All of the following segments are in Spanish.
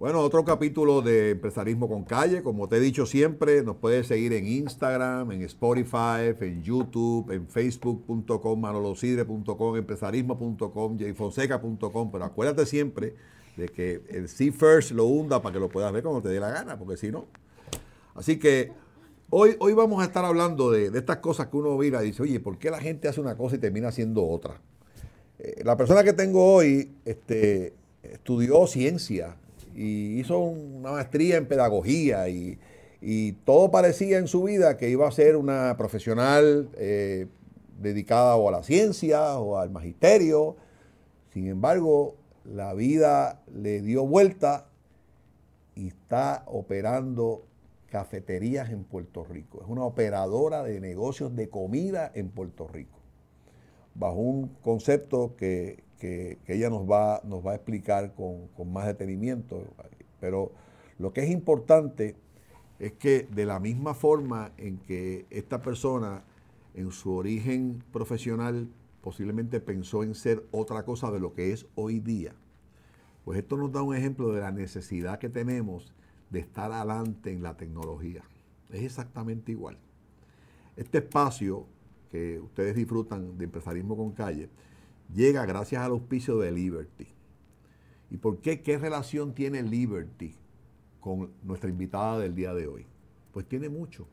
Bueno, otro capítulo de Empresarismo con Calle. Como te he dicho siempre, nos puedes seguir en Instagram, en Spotify, en YouTube, en facebook.com, manolosidre.com, empresarismo.com, jfonseca.com. Pero acuérdate siempre de que el See First lo hunda para que lo puedas ver cuando te dé la gana, porque si no. Así que hoy, hoy vamos a estar hablando de, estas cosas que uno mira y dice, oye, ¿por qué la gente hace una cosa y termina haciendo otra? Eh, la persona que tengo hoy este, estudió ciencia y hizo una maestría en pedagogía y, todo parecía en su vida que iba a ser una profesional eh, dedicada o a la ciencia o al magisterio. Sin embargo, la vida le dio vuelta y está operando cafeterías en Puerto Rico. Es una operadora de negocios de comida en Puerto Rico, bajo un concepto que, que, ella nos va, nos va a explicar con, más detenimiento. Pero lo que es importante es que de la misma forma en que esta persona en su origen profesional posiblemente pensó en ser otra cosa de lo que es hoy día, pues esto nos da un ejemplo de la necesidad que tenemos de estar adelante en la tecnología. Es exactamente igual. Este espacio que ustedes disfrutan de empresarismo con calle, llega gracias al auspicio de Liberty. ¿Y por qué? ¿Qué relación tiene Liberty con nuestra invitada del día de hoy? Pues tiene mucho.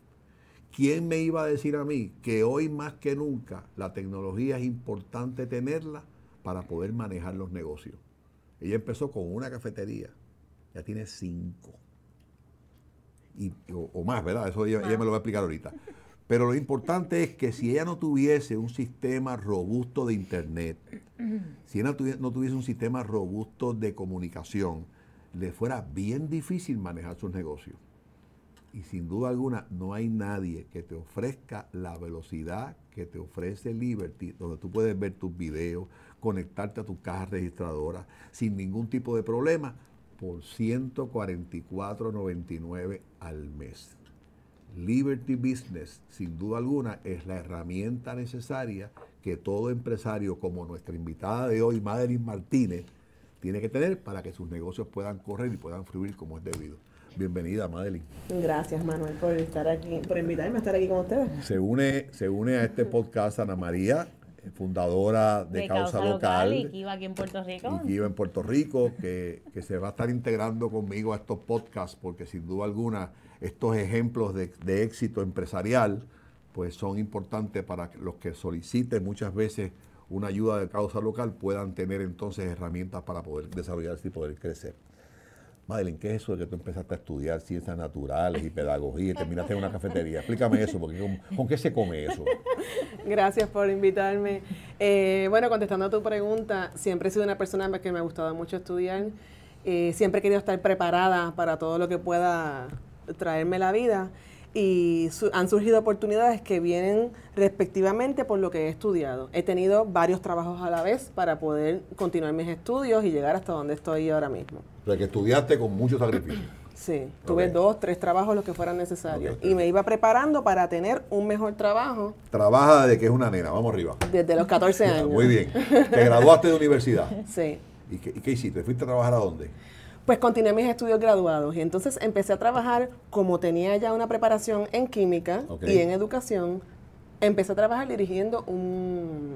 ¿Quién me iba a decir a mí que hoy más que nunca la tecnología es importante tenerla para poder manejar los negocios? Ella empezó con una cafetería, ya tiene cinco. Y, o, más, ¿verdad? Eso ella, ella me lo va a explicar ahorita. Pero lo importante es que si ella no tuviese un sistema robusto de Internet, si ella no tuviese un sistema robusto de comunicación, le fuera bien difícil manejar sus negocios. Y sin duda alguna, no hay nadie que te ofrezca la velocidad que te ofrece Liberty, donde tú puedes ver tus videos, conectarte a tu caja registradora sin ningún tipo de problema por 144.99 al mes. Liberty Business, sin duda alguna, es la herramienta necesaria que todo empresario como nuestra invitada de hoy, Madeline Martínez, tiene que tener para que sus negocios puedan correr y puedan fluir como es debido. Bienvenida, Madeline. Gracias, Manuel, por estar aquí, por invitarme a estar aquí con ustedes. Se une, se une a este podcast Ana María, fundadora de, Causa, Local, y que iba aquí en Puerto Rico. Y que iba en Puerto Rico, que, que se va a estar integrando conmigo a estos podcasts, porque sin duda alguna estos ejemplos de, éxito empresarial pues son importantes para que los que soliciten muchas veces una ayuda de causa local puedan tener entonces herramientas para poder desarrollarse y poder crecer. Madeline, ¿qué es eso de que tú empezaste a estudiar ciencias naturales y pedagogía y terminaste en una cafetería? Explícame eso, porque ¿con, qué se come eso? Gracias por invitarme. Eh, bueno, contestando a tu pregunta, siempre he sido una persona que me ha gustado mucho estudiar. Eh, siempre he querido estar preparada para todo lo que pueda traerme la vida y han surgido oportunidades que vienen respectivamente por lo que he estudiado. He tenido varios trabajos a la vez para poder continuar mis estudios y llegar hasta donde estoy ahora mismo. O sea, que estudiaste con mucho sacrificio. Sí, tuve dos, tres trabajos los que fueran necesarios. y me iba preparando para tener un mejor trabajo. Trabaja desde que es una nena, vamos arriba. Desde los 14 años. Muy bien. ¿Te graduaste de universidad? Sí. ¿Y qué, ¿Y qué hiciste? ¿Fuiste a trabajar a dónde? Pues continué mis estudios graduados y entonces empecé a trabajar como tenía ya una preparación en química y en educación, empecé a trabajar dirigiendo un,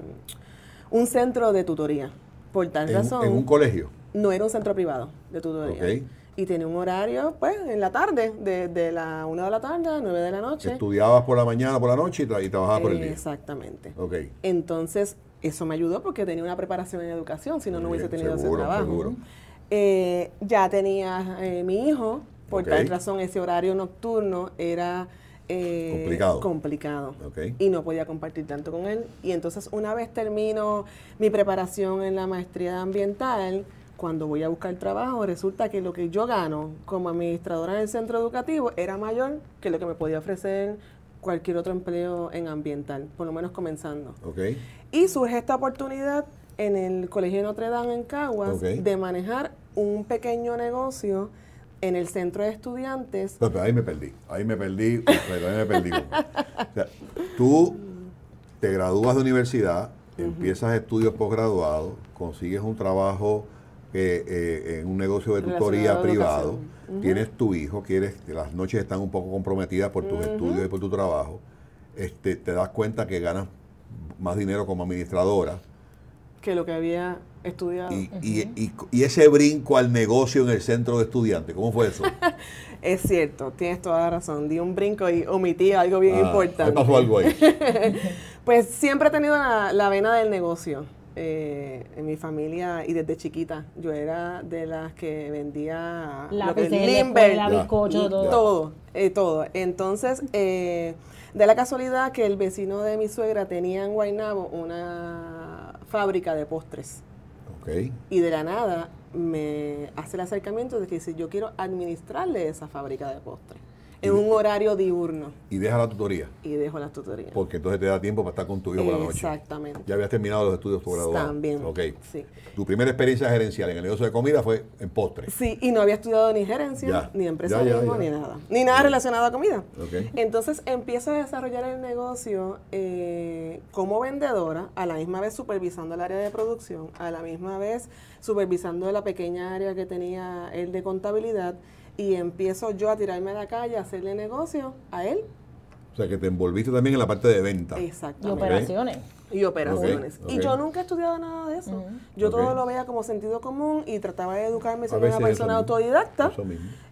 un centro de tutoría. Por tal razón. ¿En un colegio? No era un centro privado de tutoría. Y tenía un horario, pues, en la tarde, de, de la 1 de la tarde a 9 de la noche. Estudiabas por la mañana, por la noche y, trabajabas por el día. Exactamente. Ok. Entonces, eso me ayudó porque tenía una preparación en educación, si no, no hubiese tenido ese trabajo. Seguro. Eh, ya tenía eh, mi hijo, por tal razón ese horario nocturno era eh, complicado, y no podía compartir tanto con él. Y entonces una vez termino mi preparación en la maestría ambiental, cuando voy a buscar trabajo, resulta que lo que yo gano como administradora en el centro educativo era mayor que lo que me podía ofrecer cualquier otro empleo en ambiental, por lo menos comenzando. Y surge esta oportunidad en el Colegio de Notre Dame en Caguas de manejar un pequeño negocio en el centro de estudiantes. pero ahí me perdí, ahí me perdí, pero ahí me perdí. tú te gradúas de universidad, empiezas estudios posgraduados, consigues un trabajo que eh, en un negocio de tutoría privado, tienes tu hijo, quieres las noches están un poco comprometidas por tus estudios y por tu trabajo, este, te das cuenta que ganas más dinero como administradora. Que lo que había estudiado. Y, y, y, ese brinco al negocio en el centro de estudiantes, ¿cómo fue eso? es cierto, tienes toda la razón. Di un brinco y omití algo bien ah, importante. pasó algo ahí? pues siempre he tenido la, vena del negocio. Eh, en mi familia y desde chiquita yo era de las que vendía la lo que Limber, la bizcocho, todo. Todo, eh, todo. Entonces, eh, de la casualidad que el vecino de mi suegra tenía en Guaynabo una fábrica de postres. Y de la nada me hace el acercamiento de que dice, yo quiero administrarle esa fábrica de postres en un horario diurno. Y deja la tutoría. Y dejo la tutoría. Porque entonces te da tiempo para estar con tu hijo por la noche. Exactamente. Ya habías terminado los estudios postgraduados. También. Ok. Sí. Tu primera experiencia gerencial en el negocio de comida fue en postres. Sí, y no había estudiado ni gerencia, ni empresarismo, ni nada. Ni nada relacionado a comida. Okay. Entonces empiezo a desarrollar el negocio eh, como vendedora, a la misma vez supervisando el área de producción, a la misma vez supervisando la pequeña área que tenía él de contabilidad y empiezo yo a tirarme a la calle a hacerle negocio a él. O sea, que te envolviste también en la parte de venta. Exacto. Y operaciones. Y operaciones. Y yo nunca he estudiado nada de eso. Yo todo lo veía como sentido común y trataba de educarme siendo una persona autodidacta.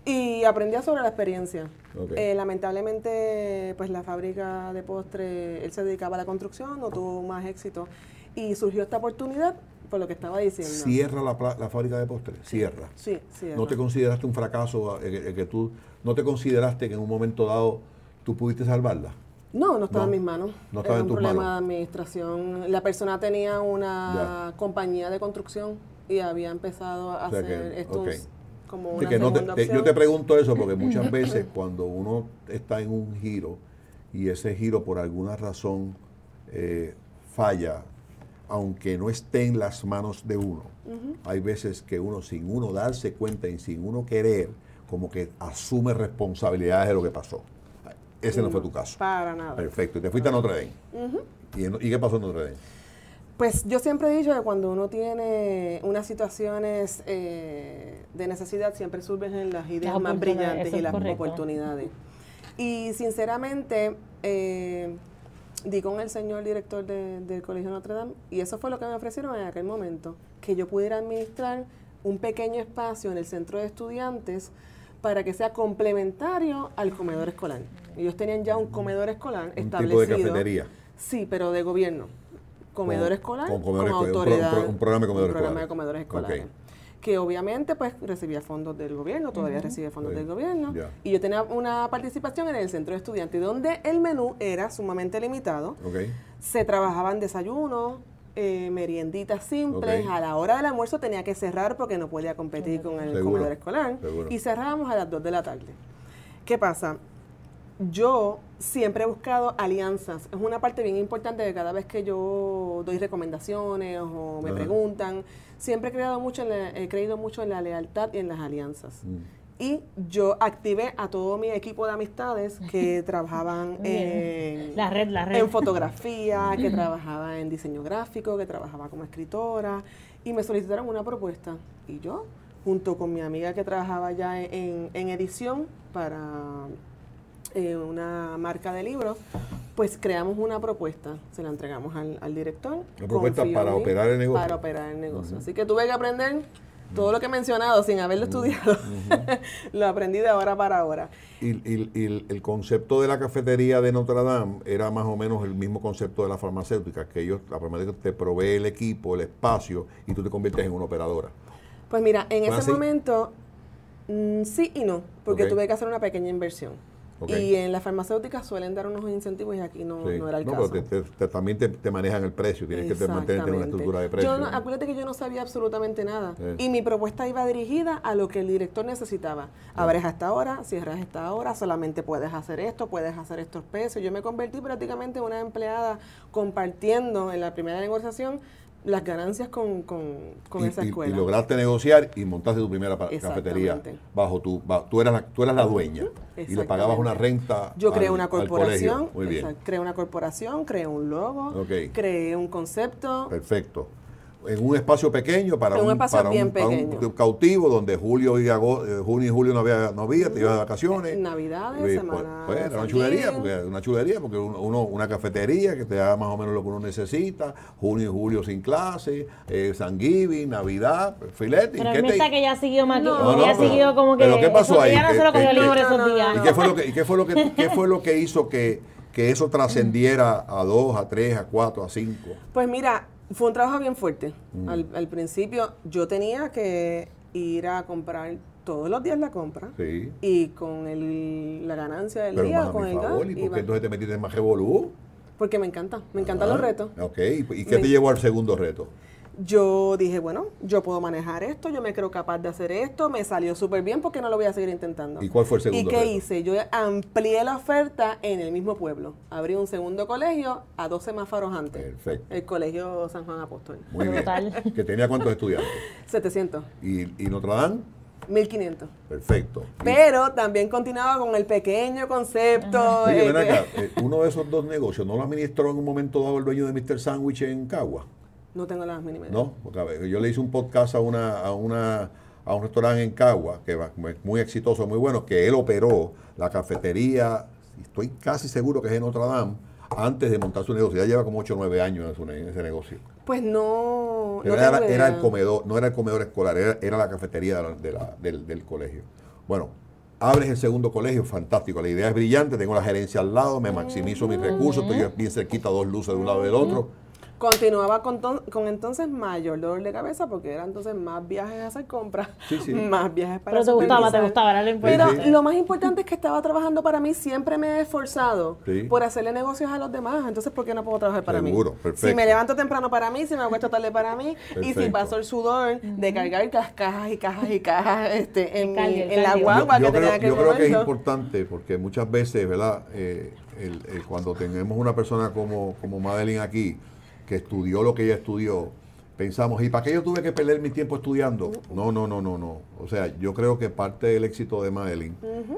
Y aprendía sobre la experiencia. Eh, lamentablemente, pues la fábrica de postre, él se dedicaba a la construcción, no tuvo más éxito. Y surgió esta oportunidad por lo que estaba diciendo. Cierra la, la fábrica de postres, cierra. Sí, cierra. ¿No te consideraste un fracaso eh, que tú, no te consideraste que en un momento dado tú pudiste salvarla? No, no estaba en mis manos. No estaba Era un problema de administración. La persona tenía una compañía de construcción y había empezado a hacer estos como una Yo te pregunto eso porque muchas veces cuando uno está en un giro y ese giro por alguna razón eh, falla, aunque no esté en las manos de uno. Hay veces que uno, sin uno darse cuenta y sin uno querer, como que asume responsabilidades de lo que pasó. Ese no, fue tu caso. Para nada. Perfecto. Y te fuiste a Notre Dame. ¿Y, qué pasó en Notre Dame? Pues yo siempre he dicho que cuando uno tiene unas situaciones eh, de necesidad, siempre surgen las ideas más brillantes y las oportunidades. Y sinceramente, eh, di con el señor director del Colegio Notre Dame y eso fue lo que me ofrecieron en aquel momento, que yo pudiera administrar un pequeño espacio en el centro de estudiantes para que sea complementario al comedor escolar. Ellos tenían ya un comedor escolar un establecido. Tipo de cafetería. Sí, pero de gobierno. Comedor escolar con, autoridad. Un, programa de comedores programa de comedores escolares que obviamente pues recibía fondos del gobierno, todavía recibe fondos del gobierno, y yo tenía una participación en el centro de estudiantes, donde el menú era sumamente limitado. Se trabajaban desayunos, eh, merienditas simples, a la hora del almuerzo tenía que cerrar porque no podía competir con el comedor escolar, y cerrábamos a las 2 de la tarde. ¿Qué pasa? Yo siempre he buscado alianzas. Es una parte bien importante de cada vez que yo doy recomendaciones o me preguntan siempre he, creado mucho he creído mucho en la lealtad y en las alianzas. Mm. Y yo activé a todo mi equipo de amistades que trabajaban en, la red, la red. en fotografía, que trabajaban en diseño gráfico, que trabajaba como escritora, y me solicitaron una propuesta. Y yo, junto con mi amiga que trabajaba ya en, en edición para eh, una marca de libros, pues creamos una propuesta, se la entregamos al, director. Una propuesta para operar el negocio. Para operar el negocio. Así que tuve que aprender todo lo que he mencionado sin haberlo estudiado. lo aprendí de ahora para ahora. Y, el concepto de la cafetería de Notre Dame era más o menos el mismo concepto de la farmacéutica, que ellos, la farmacéutica te provee el equipo, el espacio, y tú te conviertes en una operadora. Pues mira, en ese momento, mm, sí y no, porque tuve que hacer una pequeña inversión. Y en las farmacéuticas suelen dar unos incentivos y aquí no, no era el caso. No, pero también te, manejan el precio, tienes que mantenerte en una estructura de precio. Yo acuérdate que yo no sabía absolutamente nada. Y mi propuesta iba dirigida a lo que el director necesitaba. Abres hasta ahora, cierras esta ahora, solamente puedes hacer esto, puedes hacer estos precios. Yo me convertí prácticamente en una empleada compartiendo en la primera negociación las ganancias con, con, esa escuela. Y, lograste negociar y montaste tu primera cafetería bajo tu, tú eras la, tú eras la dueña y le pagabas una renta. Yo creé una corporación, creé una corporación, creé un logo, creé un concepto. Perfecto. En un espacio pequeño para, un, para, un, cautivo donde julio y agosto, eh, junio y julio no había, no había te ibas de vacaciones. Navidades, pues, semana. Pues, era una chulería, porque, una chulería, porque uno, una cafetería que te da más o menos lo que uno necesita, junio y julio sin clase, eh, San Giving, Navidad, filete. Pero ¿qué que ya siguió más no, ya siguió como que. Pero ¿qué pasó ahí? Ya no se lo cogió libre esos días. ¿Y qué fue lo que, y qué fue lo que, qué fue lo que hizo que, que eso trascendiera a dos, a tres, a cuatro, a cinco? Pues mira, fue un trabajo bien fuerte. Mm. Al, principio yo tenía que ir a comprar todos los días la compra y con el, la ganancia del día, con el favor, ¿Y por qué entonces te metiste en más revolú? Porque me encanta, me encantan los ah, retos. Ok, ¿y qué te llevó al segundo reto? Yo dije, bueno, yo puedo manejar esto, yo me creo capaz de hacer esto, me salió súper bien porque no lo voy a seguir intentando. ¿Y cuál fue el segundo? ¿Y qué hice? Yo amplié la oferta en el mismo pueblo. Abrí un segundo colegio a dos semáforos antes. Perfecto. El colegio San Juan Apóstol. Muy bien. ¿Que tenía cuántos estudiantes? 700. ¿Y, y Notre Dame? 1500. Perfecto. Pero también continuaba con el pequeño concepto. Oye, ven acá, eh, uno de esos dos negocios, ¿no lo administró en un momento dado el dueño de Mr. Sandwich en Cagua? No tengo las mínimas. No, porque a ver, yo le hice un podcast a una, a una a un restaurante en Cagua, que va muy exitoso, muy bueno, que él operó la cafetería, estoy casi seguro que es en Notre Dame, antes de montar su negocio. Ya lleva como 8 o 9 años en, ese negocio. Pues no. era, era, el comedor, no era el comedor escolar, era, la cafetería del, del, colegio. Bueno, abres el segundo colegio, fantástico. La idea es brillante, tengo la gerencia al lado, me maximizo mis recursos, estoy bien cerquita, dos luces de un lado y del otro Continuaba con, con, entonces mayor dolor de cabeza porque eran entonces más viajes a hacer compras, más viajes para Pero te gustaba, te gustaba, era lo Pero lo más importante es que estaba trabajando para mí, siempre me he esforzado por hacerle negocios a los demás, entonces ¿por qué no puedo trabajar para Seguro, mí? Perfecto. Si me levanto temprano para mí, si me acuesto tarde para mí, y si paso el sudor de cargar las cajas y cajas y cajas este, en, en la guagua que tenía que Yo creo que es importante porque muchas veces, ¿verdad? Eh, cuando tenemos una persona como, como Madeline aquí, que estudió lo que ella estudió, pensamos, ¿y para qué yo tuve que perder mi tiempo estudiando? No, no, no, no, no. O sea, yo creo que parte del éxito de Madeline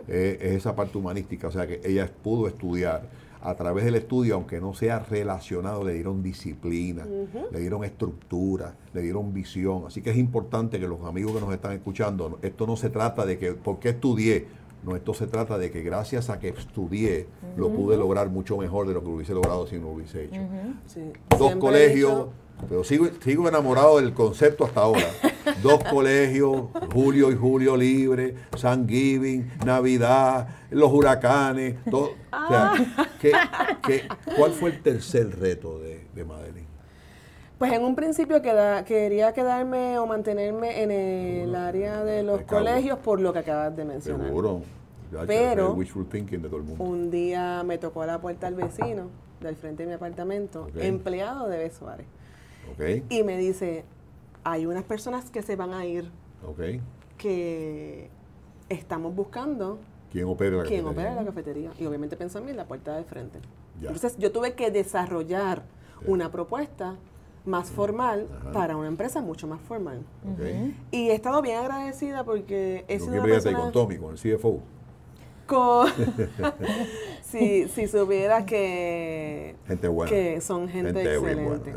es, esa parte humanística, o sea, que ella pudo estudiar. A través del estudio, aunque no sea relacionado, le dieron disciplina, le dieron estructura, le dieron visión. Así que es importante que los amigos que nos están escuchando, esto no se trata de que, ¿por qué estudié? No, esto se trata de que gracias a que estudié, lo pude lograr mucho mejor de lo que hubiese logrado si no lo hubiese hecho. Dos colegios, pero sigo, sigo enamorado del concepto hasta ahora. Dos colegios, Julio y Julio libre, San Giving, Navidad, los huracanes, todo. O sea, cuál fue el tercer reto de, de Madeline? Pues en un principio quería quedarme o mantenerme en el área de los colegios por lo que acabas de mencionar. Seguro. Pero un día me tocó a la puerta al vecino del frente de mi apartamento, empleado de Besuárez. Y me dice, hay unas personas que se van a ir que estamos buscando ¿Quién opera la ¿Quién opera la cafetería? Y obviamente pensó en mí en la puerta del frente. Entonces yo tuve que desarrollar una propuesta más formal para una empresa mucho más formal. Y he estado bien agradecida porque es una persona... con Tommy, con el CFO? Con... si, si supiera que, gente buena. que son gente, excelente.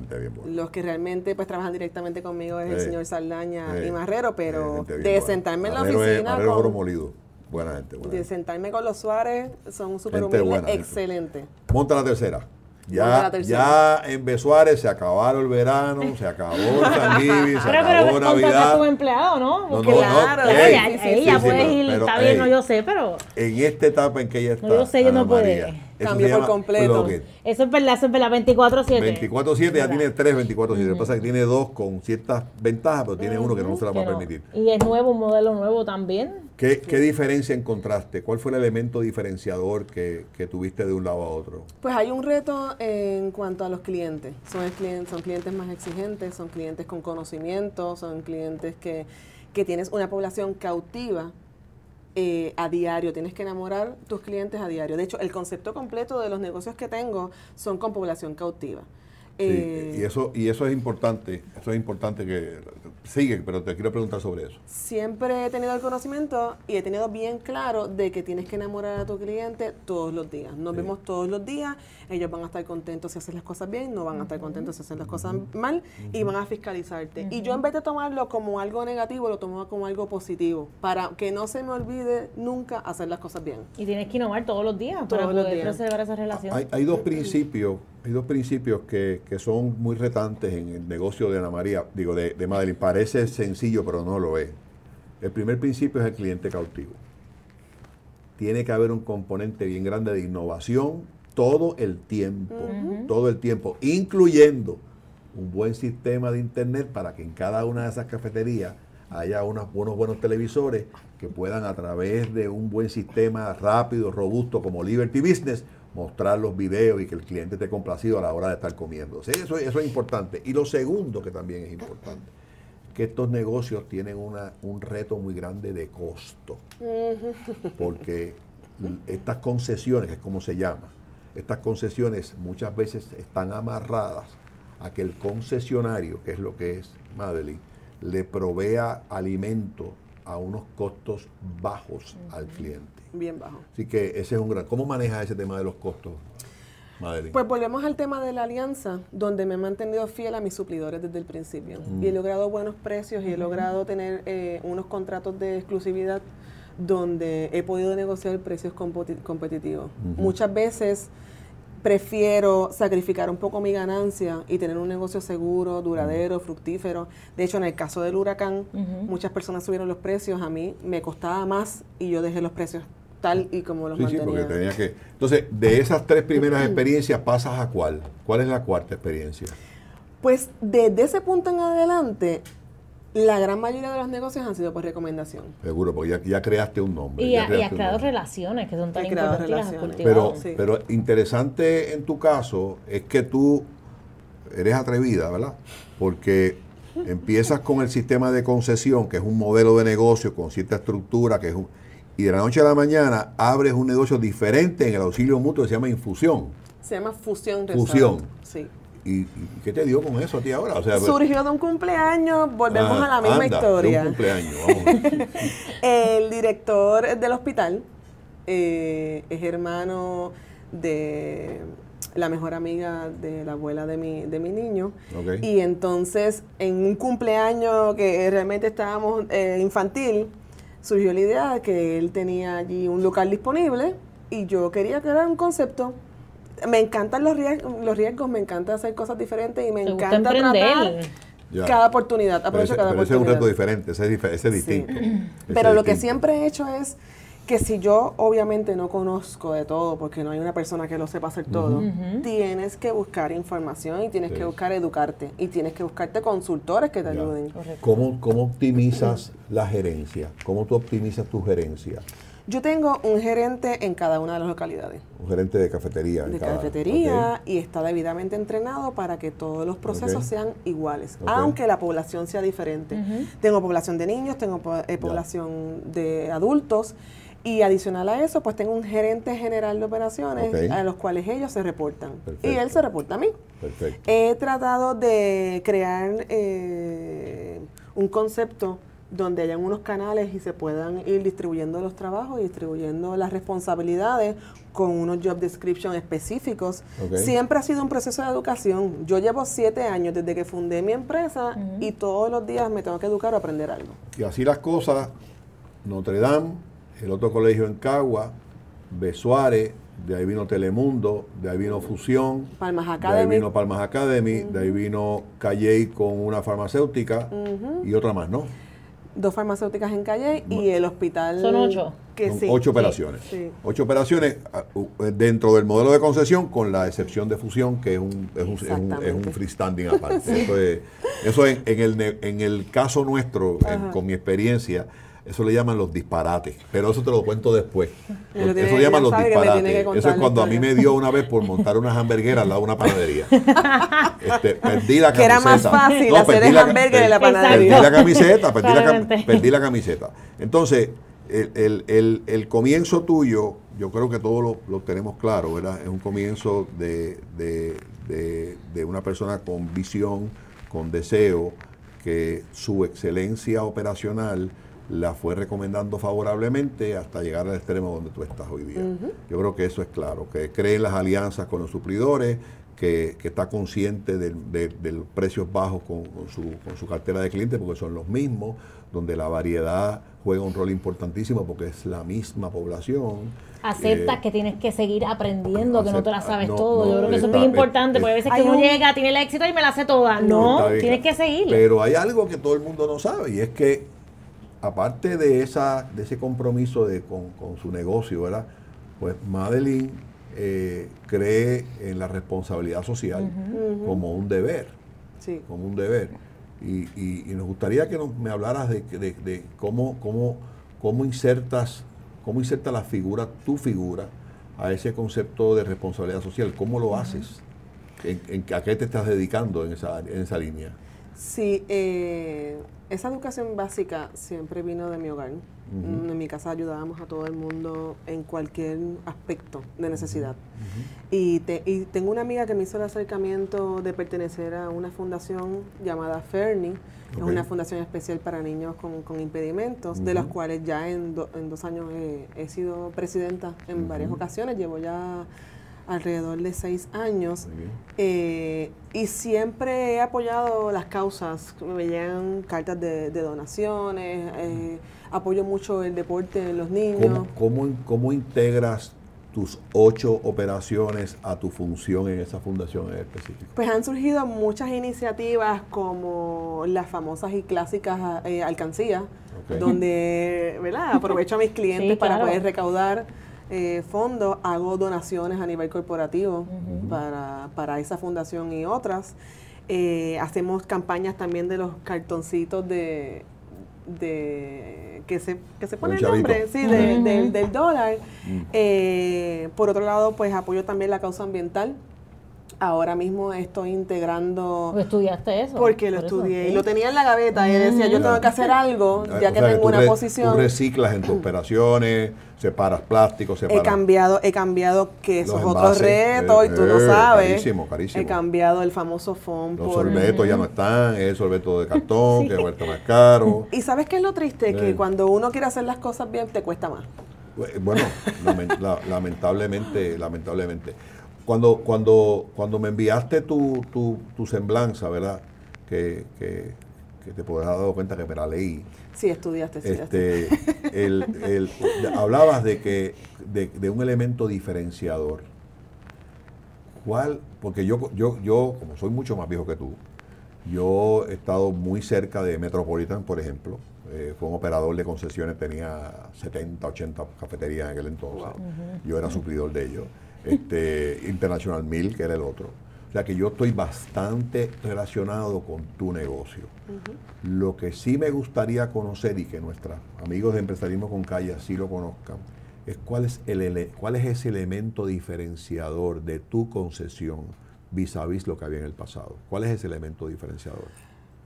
Los que realmente pues trabajan directamente conmigo es el señor Saldaña y Marrero, pero de sentarme en la oficina... con, molido. Buena gente. Buena de sentarme con los Suárez, son súper humildes, excelente. Monta la tercera. Ya, ya en Besuárez se acabaron el verano, se acabó el San se pero, acabó pero, Navidad. tu empleado, ¿no? no, no claro. No, ella, ella puede ir, está bien, no yo sé, pero... En esta etapa en que ella está, no, yo sé, yo no puedo. Cambio por completo. Eso es verdad, eso es verdad, 24-7. 24-7, ya tiene tres 24-7. Lo que pasa es que tiene dos con ciertas ventajas, pero tiene uno que no se la va a permitir. Y es nuevo, un modelo nuevo también. ¿Qué, ¿Qué, diferencia encontraste? ¿Cuál fue el elemento diferenciador que, que, tuviste de un lado a otro? Pues hay un reto en cuanto a los clientes. Son, clientes, son clientes más exigentes, son clientes con conocimiento, son clientes que, que tienes una población cautiva eh, a diario, tienes que enamorar tus clientes a diario. De hecho, el concepto completo de los negocios que tengo son con población cautiva. Y eso y eso es importante, eso es importante que Sigue, pero te quiero preguntar sobre eso. Siempre he tenido el conocimiento y he tenido bien claro de que tienes que enamorar a tu cliente todos los días. Nos vemos todos los días, ellos van a estar contentos si haces las cosas bien, no van a estar contentos si haces las cosas mal y van a fiscalizarte. Y yo en vez de tomarlo como algo negativo, lo tomo como algo positivo, para que no se me olvide nunca hacer las cosas bien. Y tienes que innovar todos los días para poder preservar esa relación. Hay, hay dos principios hay dos principios que, son muy retantes en el negocio de Ana María, digo, de, de Madeline. Parece sencillo, pero no lo es. El primer principio es el cliente cautivo. Tiene que haber un componente bien grande de innovación todo el tiempo, todo el tiempo, incluyendo un buen sistema de internet para que en cada una de esas cafeterías haya unos buenos, buenos televisores que puedan a través de un buen sistema rápido, robusto como Liberty Business, mostrar los videos y que el cliente esté complacido a la hora de estar comiendo. Eso, eso es importante. Y lo segundo que también es importante, que estos negocios tienen una, un reto muy grande de costo. Porque estas concesiones, es como se llama, estas concesiones muchas veces están amarradas a que el concesionario, que es lo que es Madeline, le provea alimento a unos costos bajos al cliente. Bien bajo. Así que ese es un gran... ¿Cómo maneja ese tema de los costos? Madeline? Pues volvemos al tema de la alianza, donde me he mantenido fiel a mis suplidores desde el principio. Y he logrado buenos precios y he logrado tener eh, unos contratos de exclusividad donde he podido negociar precios competitivos. Muchas veces prefiero sacrificar un poco mi ganancia y tener un negocio seguro, duradero, fructífero. De hecho, en el caso del huracán, muchas personas subieron los precios, a mí me costaba más y yo dejé los precios tal y como los mantenía. Sí, porque tenía que... Entonces, de esas tres primeras experiencias, ¿pasas a cuál? ¿Cuál es la cuarta experiencia? Pues desde ese punto en adelante, la gran mayoría de los negocios han sido por recomendación. Seguro, porque ya, creaste un nombre. Y, has creado relaciones que son tan importantes. Pero, pero interesante en tu caso es que tú eres atrevida, ¿verdad? Porque empiezas con el sistema de concesión, que es un modelo de negocio con cierta estructura, que es un, y de la noche a la mañana abres un negocio diferente en el auxilio mutuo que se llama infusión. Se llama fusión. Fusión. Sí. ¿Y, qué te dio con eso a ti ahora? Surgió de un cumpleaños, volvemos ah, a la misma historia. De un cumpleaños, vamos. el director del hospital eh, es hermano de la mejor amiga de la abuela de mi, de mi niño. Y entonces, en un cumpleaños que realmente estábamos eh, infantil, surgió la idea de que él tenía allí un local disponible y yo quería crear un concepto me encantan los riesgos, los riesgos, me encanta hacer cosas diferentes y me encanta tratar cada oportunidad. Aprovecho cada oportunidad. Ese es un reto diferente, ese es, distinto. Pero lo que siempre he hecho es que si yo obviamente no conozco de todo, porque no hay una persona que lo sepa hacer todo, tienes que buscar información y tienes que buscar educarte y tienes que buscarte consultores que te ayuden. ¿Cómo, ¿Cómo optimizas la gerencia? ¿Cómo tú optimizas tu gerencia? Yo tengo un gerente en cada una de las localidades. Un gerente de cafetería. De cafetería y está debidamente entrenado para que todos los procesos sean iguales, aunque la población sea diferente. Tengo población de niños, tengo eh, población de adultos y adicional a eso, pues tengo un gerente general de operaciones a los cuales ellos se reportan. Y él se reporta a mí. Perfecto. He tratado de crear eh, un concepto donde hayan unos canales y se puedan ir distribuyendo los trabajos y distribuyendo las responsabilidades con unos job description específicos. Siempre ha sido un proceso de educación. Yo llevo siete años desde que fundé mi empresa y todos los días me tengo que educar o aprender algo. Y así las cosas, Notre Dame, el otro colegio en Cagua, Besuárez, de ahí vino Telemundo, de ahí vino Fusión, Palmas Academy. de ahí vino Palmas Academy, de ahí vino Calley con una farmacéutica y otra más, ¿no? Dos farmacéuticas en calle y el hospital. Son ocho. Que ocho operaciones. Ocho operaciones ah, dentro del modelo de concesión, con la excepción de fusión, que es un, es un, es un, freestanding aparte. Eso, es, eso en, el, en el caso nuestro, con mi experiencia, eso le llaman los disparates, pero eso te lo cuento después. Eso le llaman los disparates. Eso es cuando a mí me dio una vez por montar unas hamburgueras al lado de una panadería. Este, perdí la camiseta. Que era más fácil hacer el hamburguer en la panadería. Perdí la camiseta, perdí la, perdí la camiseta. Entonces, el, el, el, comienzo tuyo yo creo que todos lo, tenemos claro, ¿verdad? Es un comienzo de, una persona con visión, con deseo, que su excelencia operacional la fue recomendando favorablemente hasta llegar al extremo donde tú estás hoy día. Yo creo que eso es claro, que cree en las alianzas con los suplidores, que, está consciente de, los precios bajos con, su, con su cartera de clientes, porque son los mismos, donde la variedad juega un rol importantísimo porque es la misma población. Aceptas eh, que tienes que seguir aprendiendo, que no te la sabes todo. Yo creo que eso es muy importante, porque a veces que uno llega, tiene el éxito y me la sé toda. No, tienes que seguir. Pero hay algo que todo el mundo no sabe y es que aparte de esa de ese compromiso de, con, su negocio, ¿verdad? Pues Madeline eh, cree en la responsabilidad social como un deber. Sí. Como un deber. Y, nos gustaría que nos, me hablaras de, cómo, cómo, cómo insertas, cómo inserta la figura, tu figura, a ese concepto de responsabilidad social. ¿Cómo lo haces? ¿En, ¿A qué te estás dedicando en esa, en esa línea? Sí, eh, esa educación básica siempre vino de mi hogar. En mi casa ayudábamos a todo el mundo en cualquier aspecto de necesidad. y, tengo una amiga que me hizo el acercamiento de pertenecer a una fundación llamada Ferni. Es una fundación especial para niños con, impedimentos, de los cuales ya en, dos años he, sido presidenta en varias ocasiones. Llevo ya alrededor de seis años eh, y siempre he apoyado las causas. Me llegan cartas de, donaciones, eh, apoyo mucho el deporte de los niños. ¿Cómo, cómo, integras tus ocho operaciones a tu función en esa fundación en específico? Pues han surgido muchas iniciativas como las famosas y clásicas eh, alcancías, donde ¿verdad? aprovecho a mis clientes para poder recaudar eh, fondos, hago donaciones a nivel corporativo para, para, esa fundación y otras. Eh, hacemos campañas también de los cartoncitos de, de que se, que se pone el nombre sí, del, dólar. Mm. Eh, por otro lado, pues apoyo también la causa ambiental. Ahora mismo estoy integrando... ¿Estudiaste eso? Porque lo estudié y lo tenía en la gaveta y decía, yo tengo que hacer algo, ya que tengo una posición. Tú reciclas en tus operaciones, separas plásticos, separas... He cambiado, he cambiado que esos otros retos y tú lo eh, sabes. Carísimo, carísimo. He cambiado el famoso foam Los sorbetos ya no están, es sorbeto de cartón, que es vuelto más caro. ¿Y sabes qué es lo triste? Que cuando uno quiere hacer las cosas bien, te cuesta más. Bueno, lamentablemente, lamentablemente. Cuando, cuando, cuando me enviaste tu, tu, semblanza, ¿verdad? Que, que, te podrás haber dado cuenta que me la leí. Sí, estudiaste, este, el, hablabas de que de, un elemento diferenciador. ¿Cuál? Porque yo, yo, yo, como soy mucho más viejo que tú, yo he estado muy cerca de Metropolitan, por ejemplo. Eh, fue un operador de concesiones, tenía 70, 80 cafeterías en aquel entonces. Yo era suplidor de ellos este, International Mill, que era el otro. O sea que yo estoy bastante relacionado con tu negocio. Lo que sí me gustaría conocer y que nuestros amigos de empresarismo con calle sí lo conozcan, es cuál es, el, cuál es ese elemento diferenciador de tu concesión vis a vis lo que había en el pasado. ¿Cuál es ese elemento diferenciador?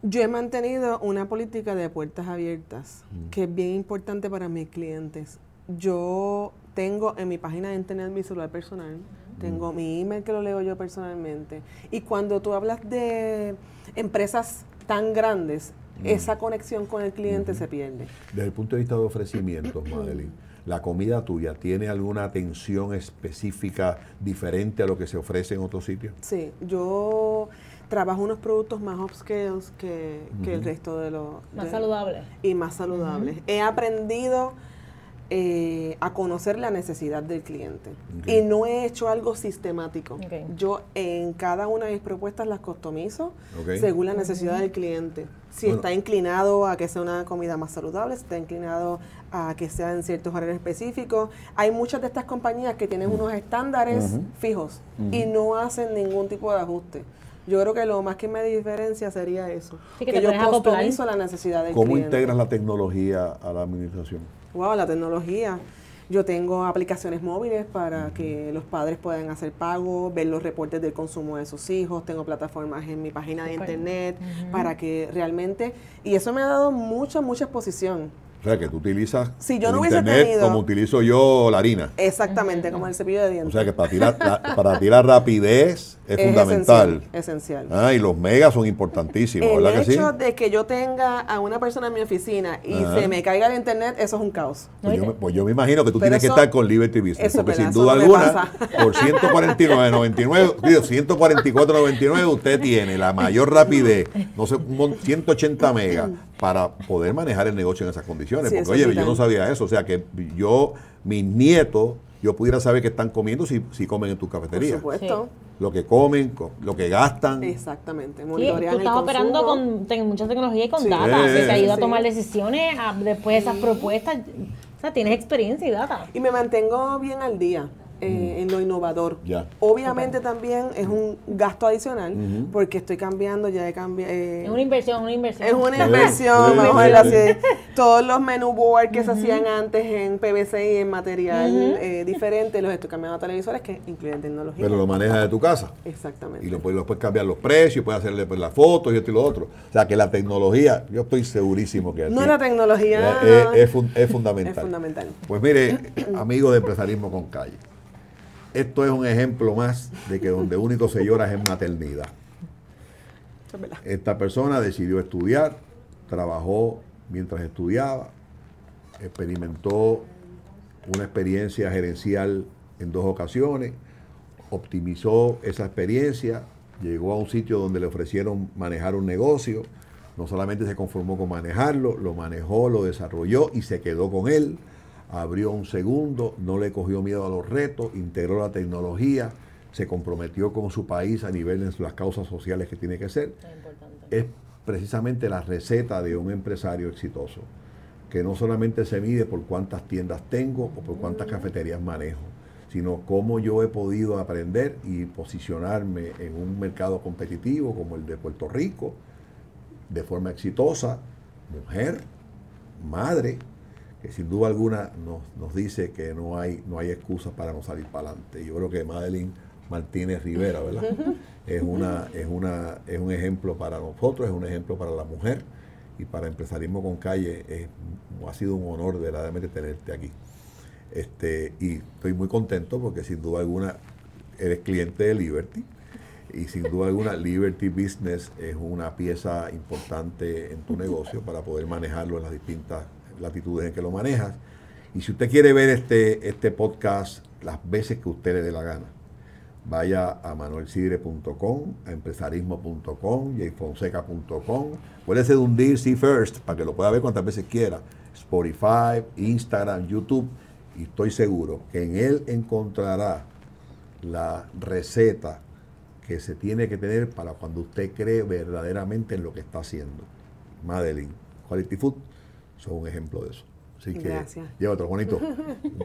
Yo he mantenido una política de puertas abiertas, que es bien importante para mis clientes. Yo tengo en mi página de internet mi celular personal, tengo mi email que lo leo yo personalmente. Y cuando tú hablas de empresas tan grandes, esa conexión con el cliente se pierde. Desde el punto de vista de ofrecimientos, Madeline, ¿la comida tuya tiene alguna atención específica diferente a lo que se ofrece en otros sitios? Sí, yo trabajo unos productos más upscale que, que el resto de los... Más saludables. Y más saludables. He aprendido eh, a conocer la necesidad del cliente. Y no he hecho algo sistemático. Yo en cada una de mis propuestas las customizo según la necesidad del cliente. Si está inclinado a que sea una comida más saludable, si está inclinado a que sea en ciertos horarios específicos. Hay muchas de estas compañías que tienen unos estándares fijos y no hacen ningún tipo de ajuste. Yo creo que lo más que me diferencia sería eso. que, yo customizo la necesidad del cliente. ¿Cómo integras la tecnología a la administración? Wow, la tecnología. Yo tengo aplicaciones móviles para que los padres puedan hacer pagos, ver los reportes del consumo de sus hijos. Tengo plataformas en mi página de internet para que realmente... Y eso me ha dado mucha, mucha exposición. O sea, que tú utilizas si yo no internet como utilizo yo la harina. Exactamente, como el cepillo de dientes. O sea, que para tirar, para tirar rapidez es, fundamental. Esencial. Ah, y los megas son importantísimos, el ¿verdad que sí? El hecho de que yo tenga a una persona en mi oficina y se me caiga el internet, eso es un caos. Pues yo, pues yo me imagino que tú tienes que estar con Liberty Business, porque sin duda alguna, por 149.99, digo, 144.99 usted tiene la mayor rapidez, no sé, 180 megas para poder manejar el negocio en esas condiciones. porque, oye, yo no sabía eso. O sea, que yo, mis nietos, yo pudiera saber qué están comiendo si, si comen en tu cafetería. Por supuesto. Lo que comen, lo que gastan. Exactamente. Sí, tú estás operando con mucha tecnología y con data, que te ayuda a tomar decisiones después de esas propuestas. O sea, tienes experiencia y data. Y me mantengo bien al día. Eh, mm. en lo innovador. Obviamente también es un gasto adicional porque estoy cambiando, ya he cambiado. Eh, es una inversión, una inversión. Es una inversión, vamos a así. Todos los menú board que se hacían antes en PVC y en material eh, diferente, los estoy cambiando a televisores que incluyen tecnología. Pero lo manejas de tu casa. Exactamente. Y lo puedes, cambiar los precios, puedes hacerle pues, las fotos y esto y lo otro. O sea que la tecnología, yo estoy segurísimo que... No, la tecnología... Es, es fundamental. Es fundamental. Pues mire, amigo de empresarismo con calle esto es un ejemplo más de que donde único se llora es en maternidad. Esta persona decidió estudiar, trabajó mientras estudiaba, experimentó una experiencia gerencial en dos ocasiones, optimizó esa experiencia, llegó a un sitio donde le ofrecieron manejar un negocio, no solamente se conformó con manejarlo, lo manejó, lo desarrolló y se quedó con él abrió un segundo, no le cogió miedo a los retos, integró la tecnología, se comprometió con su país a nivel de las causas sociales que tiene que ser. Es precisamente la receta de un empresario exitoso, que no solamente se mide por cuántas tiendas tengo o por cuántas mm. cafeterías manejo, sino cómo yo he podido aprender y posicionarme en un mercado competitivo como el de Puerto Rico, de forma exitosa, mujer, madre, que sin duda alguna nos, nos, dice que no hay, no hay excusa para no salir para adelante. Yo creo que Madeline Martínez Rivera, ¿verdad? Es, una, es, una, es un ejemplo para nosotros, es un ejemplo para la mujer y para Empresarismo con Calle es, ha sido un honor verdaderamente tenerte aquí. Este, y estoy muy contento porque sin duda alguna eres cliente de Liberty y sin duda alguna Liberty Business es una pieza importante en tu negocio para poder manejarlo en las distintas latitudes en que lo manejas. Y si usted quiere ver este, este podcast las veces que usted le dé la gana, vaya a manuelsidre.com, a empresarismo.com, jfonseca.com. Puede hundir See First para que lo pueda ver cuantas veces quiera. Spotify, Instagram, YouTube. Y estoy seguro que en él encontrará la receta que se tiene que tener para cuando usted cree verdaderamente en lo que está haciendo. Madeline, Quality Food son un ejemplo de eso. Así que lleva otro bonito.